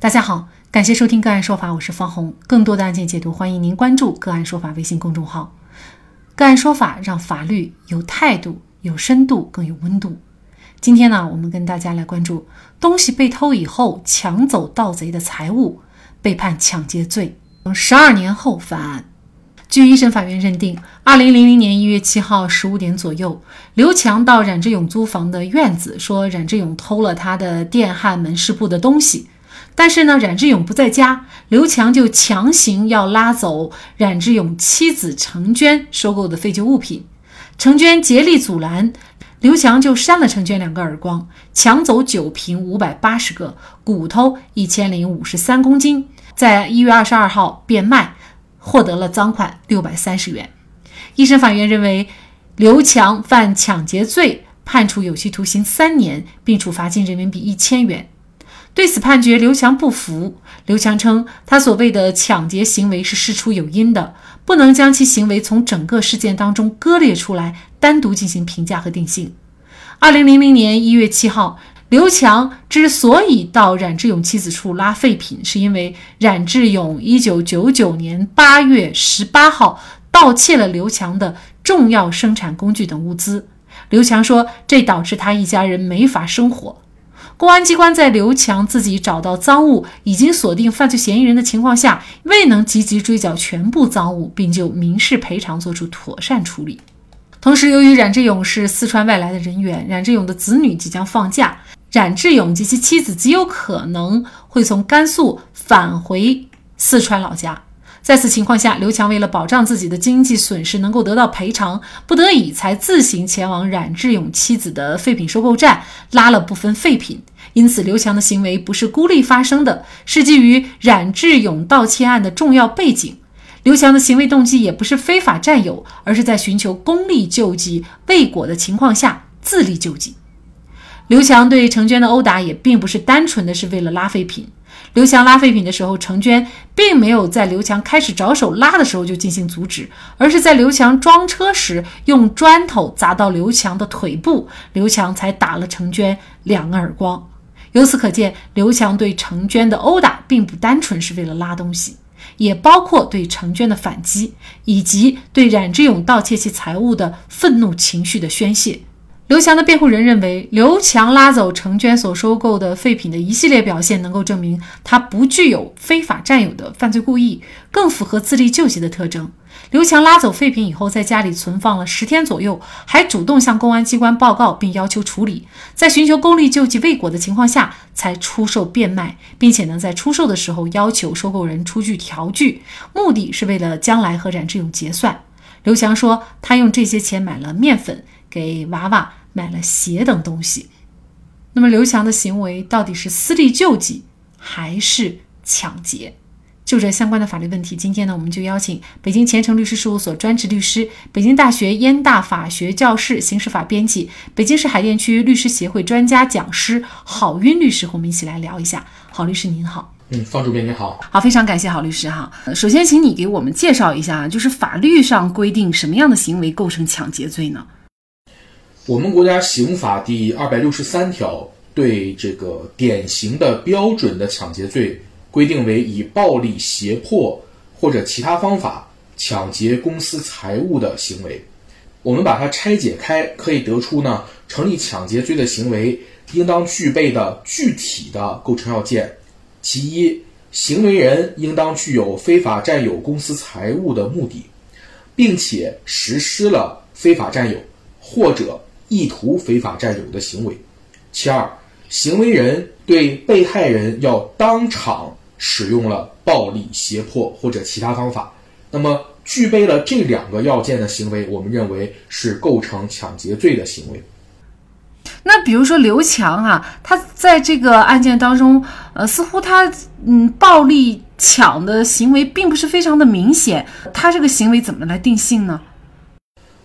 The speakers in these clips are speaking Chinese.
大家好，感谢收听个案说法，我是方红。更多的案件解读，欢迎您关注个案说法微信公众号。个案说法让法律有态度、有深度、更有温度。今天呢，我们跟大家来关注东西被偷以后抢走盗贼的财物，被判抢劫罪，十二年后翻案。据一审法院认定，二零零零年一月七号十五点左右，刘强到冉志勇租房的院子，说冉志勇偷了他的电焊门市部的东西。但是呢，冉志勇不在家，刘强就强行要拉走冉志勇妻子程娟收购的废旧物品。程娟竭力阻拦，刘强就扇了程娟两个耳光，抢走酒瓶五百八十个，骨头一千零五十三公斤，在一月二十二号变卖，获得了赃款六百三十元。一审法院认为，刘强犯抢劫罪，判处有期徒刑三年，并处罚金人民币一千元。对此判决，刘强不服。刘强称，他所谓的抢劫行为是事出有因的，不能将其行为从整个事件当中割裂出来，单独进行评价和定性。二零零零年一月七号，刘强之所以到冉志勇妻子处拉废品，是因为冉志勇一九九九年八月十八号盗窃了刘强的重要生产工具等物资。刘强说，这导致他一家人没法生活。公安机关在刘强自己找到赃物、已经锁定犯罪嫌疑人的情况下，未能积极追缴全部赃物，并就民事赔偿作出妥善处理。同时，由于冉志勇是四川外来的人员，冉志勇的子女即将放假，冉志勇及其妻子极有可能会从甘肃返回四川老家。在此情况下，刘强为了保障自己的经济损失能够得到赔偿，不得已才自行前往冉志勇妻子的废品收购站拉了部分废品。因此，刘强的行为不是孤立发生的，是基于冉志勇盗窃案的重要背景。刘强的行为动机也不是非法占有，而是在寻求公利救济未果的情况下自力救济。刘强对程娟的殴打也并不是单纯的是为了拉废品。刘强拉废品的时候，程娟并没有在刘强开始着手拉的时候就进行阻止，而是在刘强装车时用砖头砸到刘强的腿部，刘强才打了程娟两个耳光。由此可见，刘强对程娟的殴打并不单纯是为了拉东西，也包括对程娟的反击，以及对冉志勇盗窃其财物的愤怒情绪的宣泄。刘强的辩护人认为，刘强拉走程娟所收购的废品的一系列表现，能够证明他不具有非法占有的犯罪故意，更符合自力救济的特征。刘强拉走废品以后，在家里存放了十天左右，还主动向公安机关报告并要求处理，在寻求公利救济未果的情况下，才出售变卖，并且呢，在出售的时候要求收购人出具条据，目的是为了将来和冉志勇结算。刘强说，他用这些钱买了面粉给娃娃。买了鞋等东西，那么刘强的行为到底是私力救济还是抢劫？就这相关的法律问题，今天呢，我们就邀请北京前程律师事务所专职律师、北京大学燕大法学教室刑事法编辑、北京市海淀区律师协会专家讲师郝晕律师和我们一起来聊一下。郝律师您好，嗯，方主编您好，好，非常感谢郝律师哈。首先，请你给我们介绍一下，就是法律上规定什么样的行为构成抢劫罪呢？我们国家刑法第二百六十三条对这个典型的标准的抢劫罪规定为以暴力胁迫或者其他方法抢劫公私财物的行为。我们把它拆解开，可以得出呢，成立抢劫罪的行为应当具备的具体的构成要件。其一，行为人应当具有非法占有公私财物的目的，并且实施了非法占有或者。意图非法占有的行为。其二，行为人对被害人要当场使用了暴力胁迫或者其他方法，那么具备了这两个要件的行为，我们认为是构成抢劫罪的行为。那比如说刘强啊，他在这个案件当中，呃，似乎他嗯暴力抢的行为并不是非常的明显，他这个行为怎么来定性呢？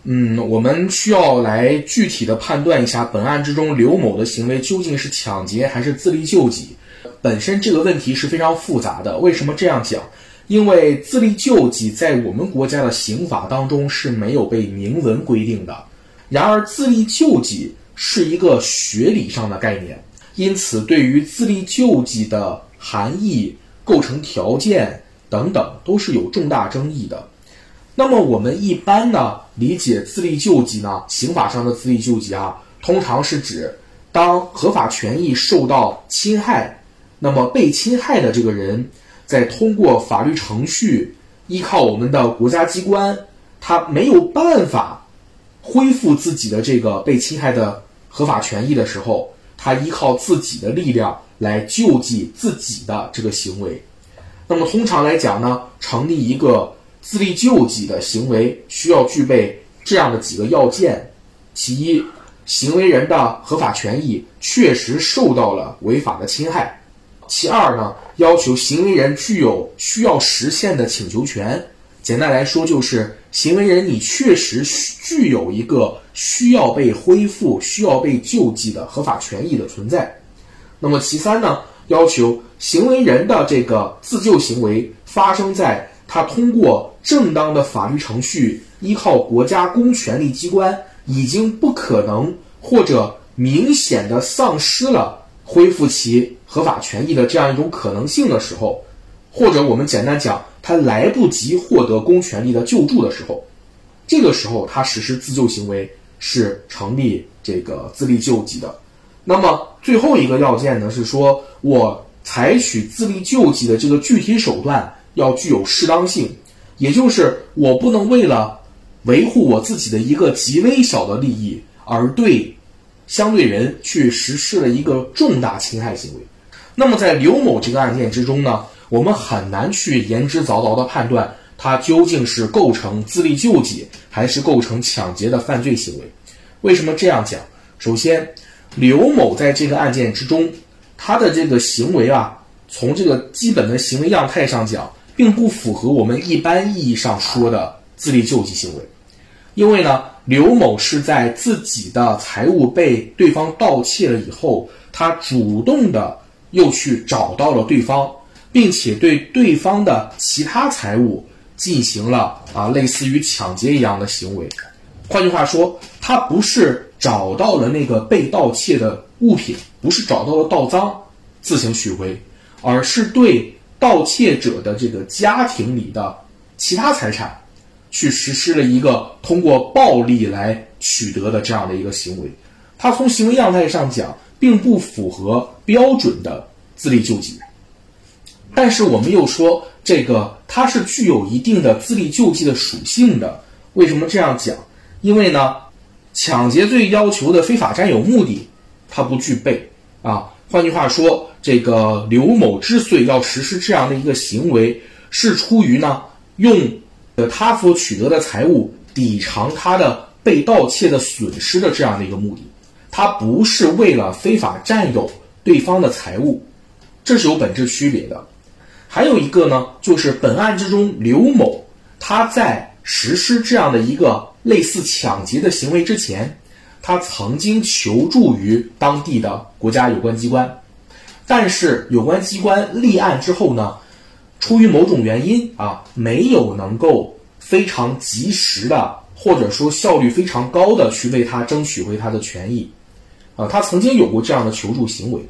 嗯，我们需要来具体的判断一下本案之中刘某的行为究竟是抢劫还是自力救济。本身这个问题是非常复杂的。为什么这样讲？因为自力救济在我们国家的刑法当中是没有被明文规定的。然而，自力救济是一个学理上的概念，因此对于自力救济的含义、构成条件等等，都是有重大争议的。那么我们一般呢理解自力救济呢，刑法上的自力救济啊，通常是指当合法权益受到侵害，那么被侵害的这个人在通过法律程序，依靠我们的国家机关，他没有办法恢复自己的这个被侵害的合法权益的时候，他依靠自己的力量来救济自己的这个行为。那么通常来讲呢，成立一个。自力救济的行为需要具备这样的几个要件：其一，行为人的合法权益确实受到了违法的侵害；其二呢，要求行为人具有需要实现的请求权。简单来说，就是行为人你确实具有一个需要被恢复、需要被救济的合法权益的存在。那么其三呢，要求行为人的这个自救行为发生在。他通过正当的法律程序，依靠国家公权力机关，已经不可能或者明显的丧失了恢复其合法权益的这样一种可能性的时候，或者我们简单讲，他来不及获得公权力的救助的时候，这个时候他实施自救行为是成立这个自力救济的。那么最后一个要件呢，是说我采取自力救济的这个具体手段。要具有适当性，也就是我不能为了维护我自己的一个极微小的利益，而对相对人去实施了一个重大侵害行为。那么在刘某这个案件之中呢，我们很难去言之凿凿的判断他究竟是构成自力救济还是构成抢劫的犯罪行为。为什么这样讲？首先，刘某在这个案件之中，他的这个行为啊，从这个基本的行为样态上讲。并不符合我们一般意义上说的自力救济行为，因为呢，刘某是在自己的财物被对方盗窃了以后，他主动的又去找到了对方，并且对对方的其他财物进行了啊类似于抢劫一样的行为。换句话说，他不是找到了那个被盗窃的物品，不是找到了盗赃自行取回，而是对。盗窃者的这个家庭里的其他财产，去实施了一个通过暴力来取得的这样的一个行为，它从行为样态上讲，并不符合标准的自力救济。但是我们又说，这个它是具有一定的自力救济的属性的。为什么这样讲？因为呢，抢劫罪要求的非法占有目的，它不具备啊。换句话说。这个刘某之所以要实施这样的一个行为，是出于呢，用呃他所取得的财物抵偿他的被盗窃的损失的这样的一个目的，他不是为了非法占有对方的财物，这是有本质区别的。还有一个呢，就是本案之中，刘某他在实施这样的一个类似抢劫的行为之前，他曾经求助于当地的国家有关机关。但是有关机关立案之后呢，出于某种原因啊，没有能够非常及时的，或者说效率非常高的去为他争取回他的权益，啊，他曾经有过这样的求助行为。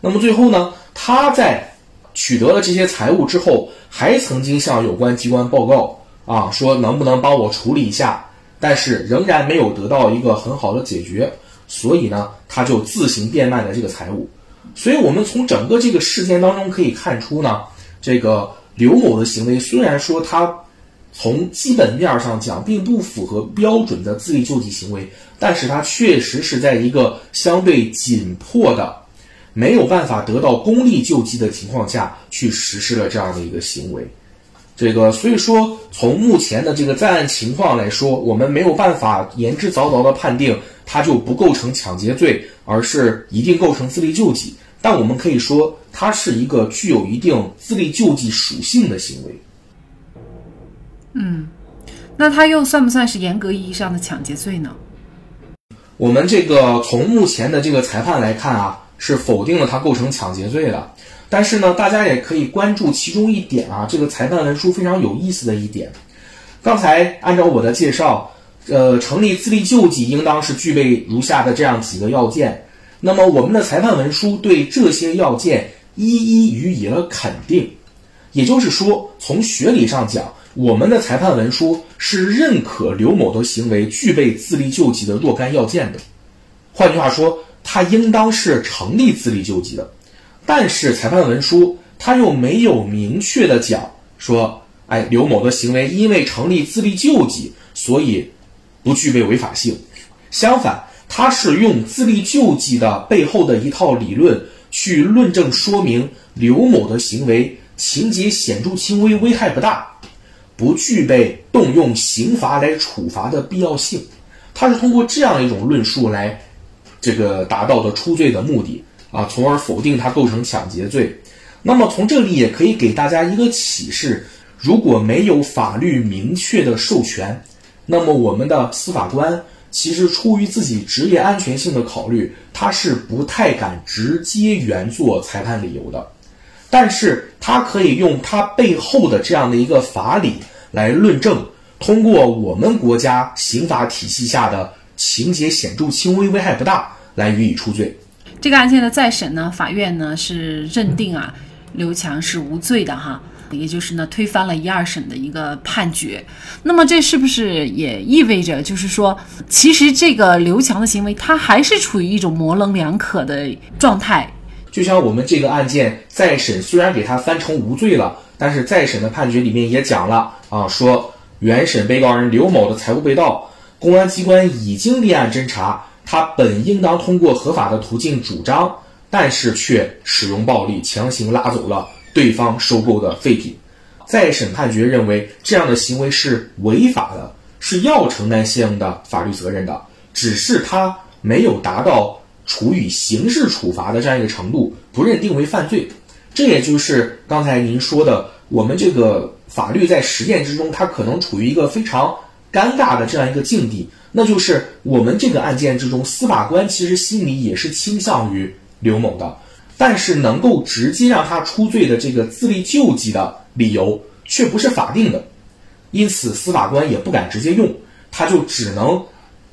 那么最后呢，他在取得了这些财物之后，还曾经向有关机关报告啊，说能不能帮我处理一下，但是仍然没有得到一个很好的解决，所以呢，他就自行变卖了这个财物。所以，我们从整个这个事件当中可以看出呢，这个刘某的行为虽然说他从基本面上讲并不符合标准的自力救济行为，但是他确实是在一个相对紧迫的、没有办法得到公力救济的情况下去实施了这样的一个行为。这个，所以说从目前的这个在案情况来说，我们没有办法言之凿凿的判定他就不构成抢劫罪，而是一定构成自力救济。但我们可以说，它是一个具有一定自力救济属性的行为。嗯，那它又算不算是严格意义上的抢劫罪呢？我们这个从目前的这个裁判来看啊，是否定了它构成抢劫罪的。但是呢，大家也可以关注其中一点啊，这个裁判文书非常有意思的一点。刚才按照我的介绍，呃，成立自力救济应当是具备如下的这样几个要件。那么我们的裁判文书对这些要件一一予以了肯定。也就是说，从学理上讲，我们的裁判文书是认可刘某的行为具备自力救济的若干要件的。换句话说，他应当是成立自力救济的。但是裁判文书他又没有明确的讲说，哎，刘某的行为因为成立自力救济，所以不具备违法性。相反，他是用自力救济的背后的一套理论去论证说明刘某的行为情节显著轻微、危害不大，不具备动用刑罚来处罚的必要性。他是通过这样一种论述来这个达到的出罪的目的啊，从而否定他构成抢劫罪。那么从这里也可以给大家一个启示：如果没有法律明确的授权，那么我们的司法官。其实出于自己职业安全性的考虑，他是不太敢直接原作裁判理由的，但是他可以用他背后的这样的一个法理来论证，通过我们国家刑法体系下的情节显著轻微、危害不大来予以出罪。这个案件的再审呢，法院呢是认定啊刘强是无罪的哈。也就是呢，推翻了一二审的一个判决。那么这是不是也意味着，就是说，其实这个刘强的行为，他还是处于一种模棱两可的状态？就像我们这个案件再审，虽然给他翻成无罪了，但是再审的判决里面也讲了啊，说原审被告人刘某的财物被盗，公安机关已经立案侦查，他本应当通过合法的途径主张，但是却使用暴力强行拉走了。对方收购的废品，再审判决认为这样的行为是违法的，是要承担相应的法律责任的，只是他没有达到处以刑事处罚的这样一个程度，不认定为犯罪。这也就是刚才您说的，我们这个法律在实践之中，它可能处于一个非常尴尬的这样一个境地，那就是我们这个案件之中，司法官其实心里也是倾向于刘某的。但是能够直接让他出罪的这个自力救济的理由却不是法定的，因此司法官也不敢直接用，他就只能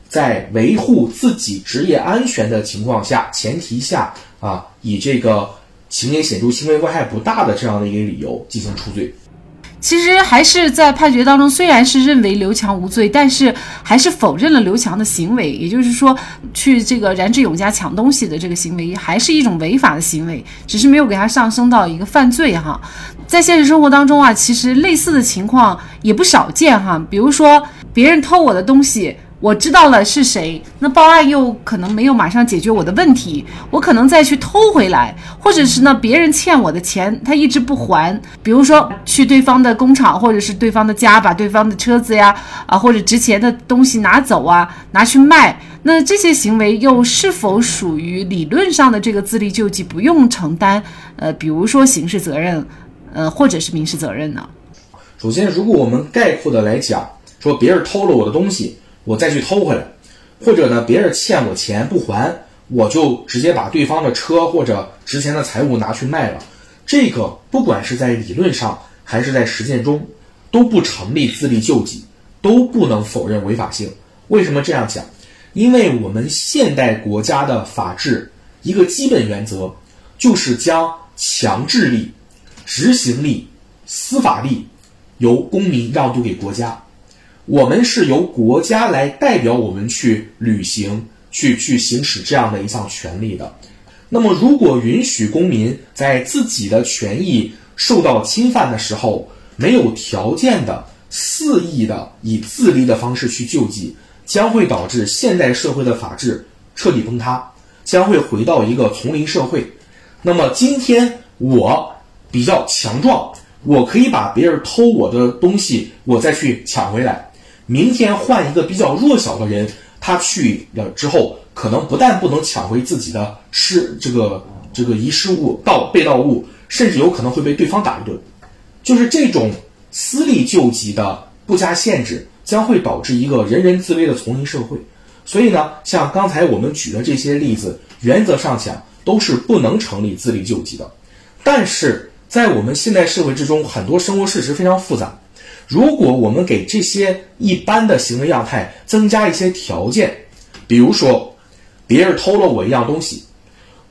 在维护自己职业安全的情况下前提下啊，以这个情节显著轻微、危害不大的这样的一个理由进行出罪。其实还是在判决当中，虽然是认为刘强无罪，但是还是否认了刘强的行为。也就是说，去这个冉志勇家抢东西的这个行为，还是一种违法的行为，只是没有给他上升到一个犯罪哈。在现实生活当中啊，其实类似的情况也不少见哈。比如说，别人偷我的东西。我知道了是谁，那报案又可能没有马上解决我的问题，我可能再去偷回来，或者是呢别人欠我的钱，他一直不还，比如说去对方的工厂或者是对方的家，把对方的车子呀啊或者值钱的东西拿走啊，拿去卖，那这些行为又是否属于理论上的这个自力救济，不用承担呃比如说刑事责任，呃或者是民事责任呢？首先，如果我们概括的来讲，说别人偷了我的东西。我再去偷回来，或者呢，别人欠我钱不还，我就直接把对方的车或者值钱的财物拿去卖了。这个不管是在理论上还是在实践中，都不成立自力救济，都不能否认违法性。为什么这样讲？因为我们现代国家的法治一个基本原则，就是将强制力、执行力、司法力由公民让渡给国家。我们是由国家来代表我们去履行、去去行使这样的一项权利的。那么，如果允许公民在自己的权益受到侵犯的时候，没有条件的肆意的以自立的方式去救济，将会导致现代社会的法治彻底崩塌，将会回到一个丛林社会。那么，今天我比较强壮，我可以把别人偷我的东西，我再去抢回来。明天换一个比较弱小的人，他去了之后，可能不但不能抢回自己的失这个这个遗失物盗被盗物，甚至有可能会被对方打一顿。就是这种私利救济的不加限制，将会导致一个人人自危的丛林社会。所以呢，像刚才我们举的这些例子，原则上讲都是不能成立自力救济的。但是在我们现代社会之中，很多生活事实非常复杂。如果我们给这些一般的行为样态增加一些条件，比如说，别人偷了我一样东西，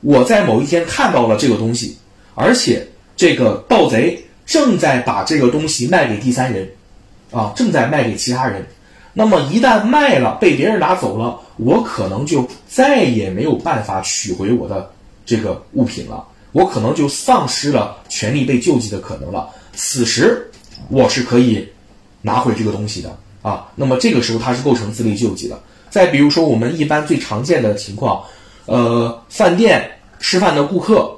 我在某一天看到了这个东西，而且这个盗贼正在把这个东西卖给第三人，啊，正在卖给其他人。那么一旦卖了，被别人拿走了，我可能就再也没有办法取回我的这个物品了，我可能就丧失了权利被救济的可能了。此时我是可以拿回这个东西的啊。那么这个时候它是构成自力救济的。再比如说我们一般最常见的情况，呃，饭店吃饭的顾客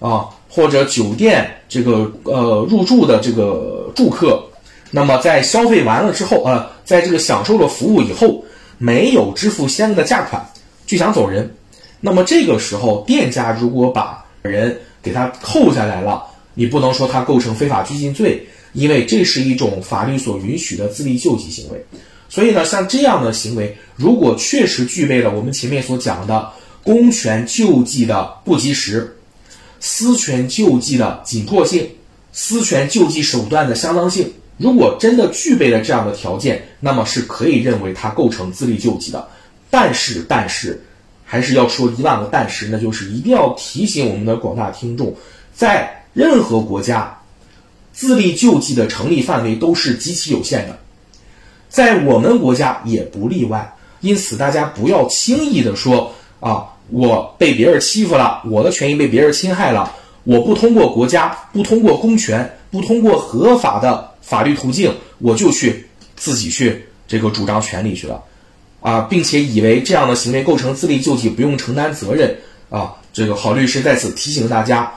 啊，或者酒店这个呃入住的这个住客。那么在消费完了之后，呃，在这个享受了服务以后，没有支付相应的价款，就想走人。那么这个时候，店家如果把人给他扣下来了，你不能说他构成非法拘禁罪，因为这是一种法律所允许的自力救济行为。所以呢，像这样的行为，如果确实具备了我们前面所讲的公权救济的不及时、私权救济的紧迫性、私权救济手段的相当性。如果真的具备了这样的条件，那么是可以认为它构成自力救济的。但是，但是，还是要说一万个但是，那就是一定要提醒我们的广大听众，在任何国家，自力救济的成立范围都是极其有限的，在我们国家也不例外。因此，大家不要轻易的说啊，我被别人欺负了，我的权益被别人侵害了，我不通过国家，不通过公权，不通过合法的。法律途径，我就去自己去这个主张权利去了，啊，并且以为这样的行为构成自力救济，不用承担责任啊。这个郝律师在此提醒大家，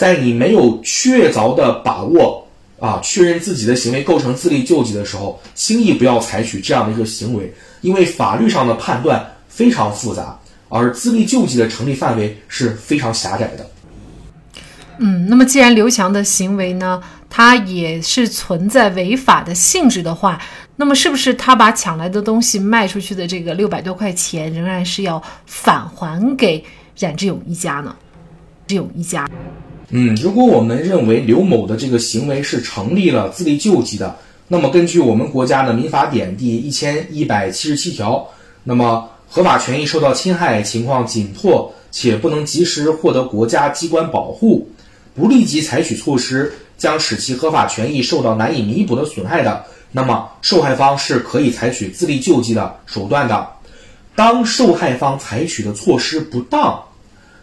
在你没有确凿的把握啊，确认自己的行为构成自力救济的时候，轻易不要采取这样的一个行为，因为法律上的判断非常复杂，而自力救济的成立范围是非常狭窄的。嗯，那么既然刘强的行为呢，他也是存在违法的性质的话，那么是不是他把抢来的东西卖出去的这个六百多块钱，仍然是要返还给冉志勇一家呢？志勇一家，嗯，如果我们认为刘某的这个行为是成立了自力救济的，那么根据我们国家的民法典第一千一百七十七条，那么合法权益受到侵害，情况紧迫且不能及时获得国家机关保护。不立即采取措施，将使其合法权益受到难以弥补的损害的，那么受害方是可以采取自力救济的手段的。当受害方采取的措施不当，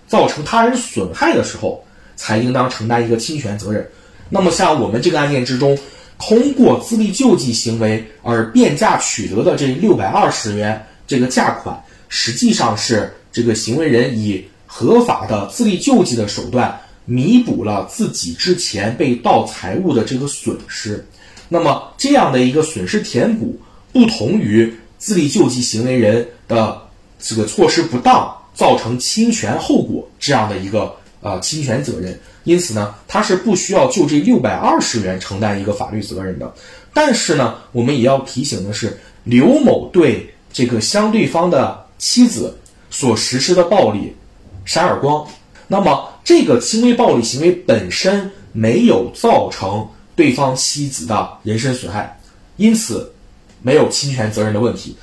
造成他人损害的时候，才应当承担一个侵权责任。那么像我们这个案件之中，通过自力救济行为而变价取得的这六百二十元这个价款，实际上是这个行为人以合法的自力救济的手段。弥补了自己之前被盗财物的这个损失，那么这样的一个损失填补，不同于自力救济行为人的这个措施不当造成侵权后果这样的一个啊侵权责任，因此呢，他是不需要就这六百二十元承担一个法律责任的。但是呢，我们也要提醒的是，刘某对这个相对方的妻子所实施的暴力，扇耳光。那么，这个轻微暴力行为本身没有造成对方妻子的人身损害，因此没有侵权责任的问题。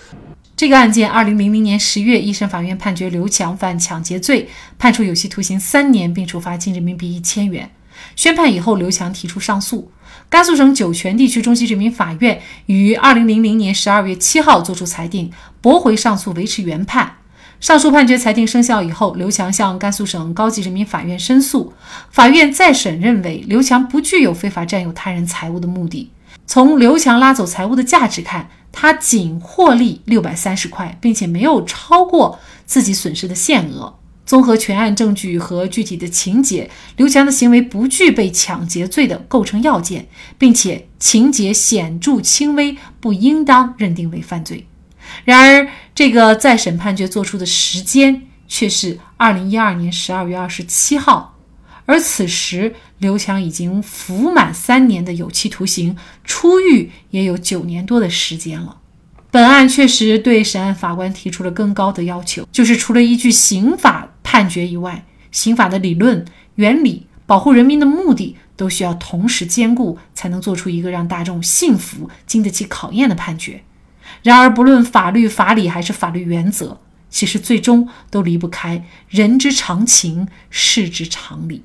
这个案件，二零零零年十月，一审法院判决刘强犯抢劫罪，判处有期徒刑三年，并处罚金人民币一千元。宣判以后，刘强提出上诉，甘肃省酒泉地区中级人民法院于二零零零年十二月七号作出裁定，驳回上诉，维持原判。上述判决裁定生效以后，刘强向甘肃省高级人民法院申诉，法院再审认为刘强不具有非法占有他人财物的目的。从刘强拉走财物的价值看，他仅获利六百三十块，并且没有超过自己损失的限额。综合全案证据和具体的情节，刘强的行为不具备抢劫罪的构成要件，并且情节显著轻微，不应当认定为犯罪。然而，这个再审判决作出的时间却是二零一二年十二月二十七号，而此时刘强已经服满三年的有期徒刑，出狱也有九年多的时间了。本案确实对审案法官提出了更高的要求，就是除了依据刑法判决以外，刑法的理论原理、保护人民的目的都需要同时兼顾，才能做出一个让大众信服、经得起考验的判决。然而，不论法律法理还是法律原则，其实最终都离不开人之常情、事之常理。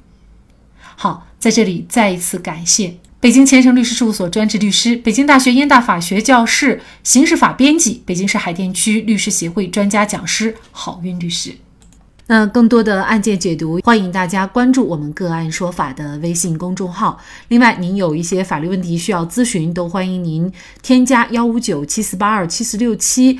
好，在这里再一次感谢北京前程律师事务所专职律师、北京大学燕大法学教室刑事法编辑、北京市海淀区律师协会专家讲师郝运律师。那更多的案件解读，欢迎大家关注我们“个案说法”的微信公众号。另外，您有一些法律问题需要咨询，都欢迎您添加幺五九七四八二七四六七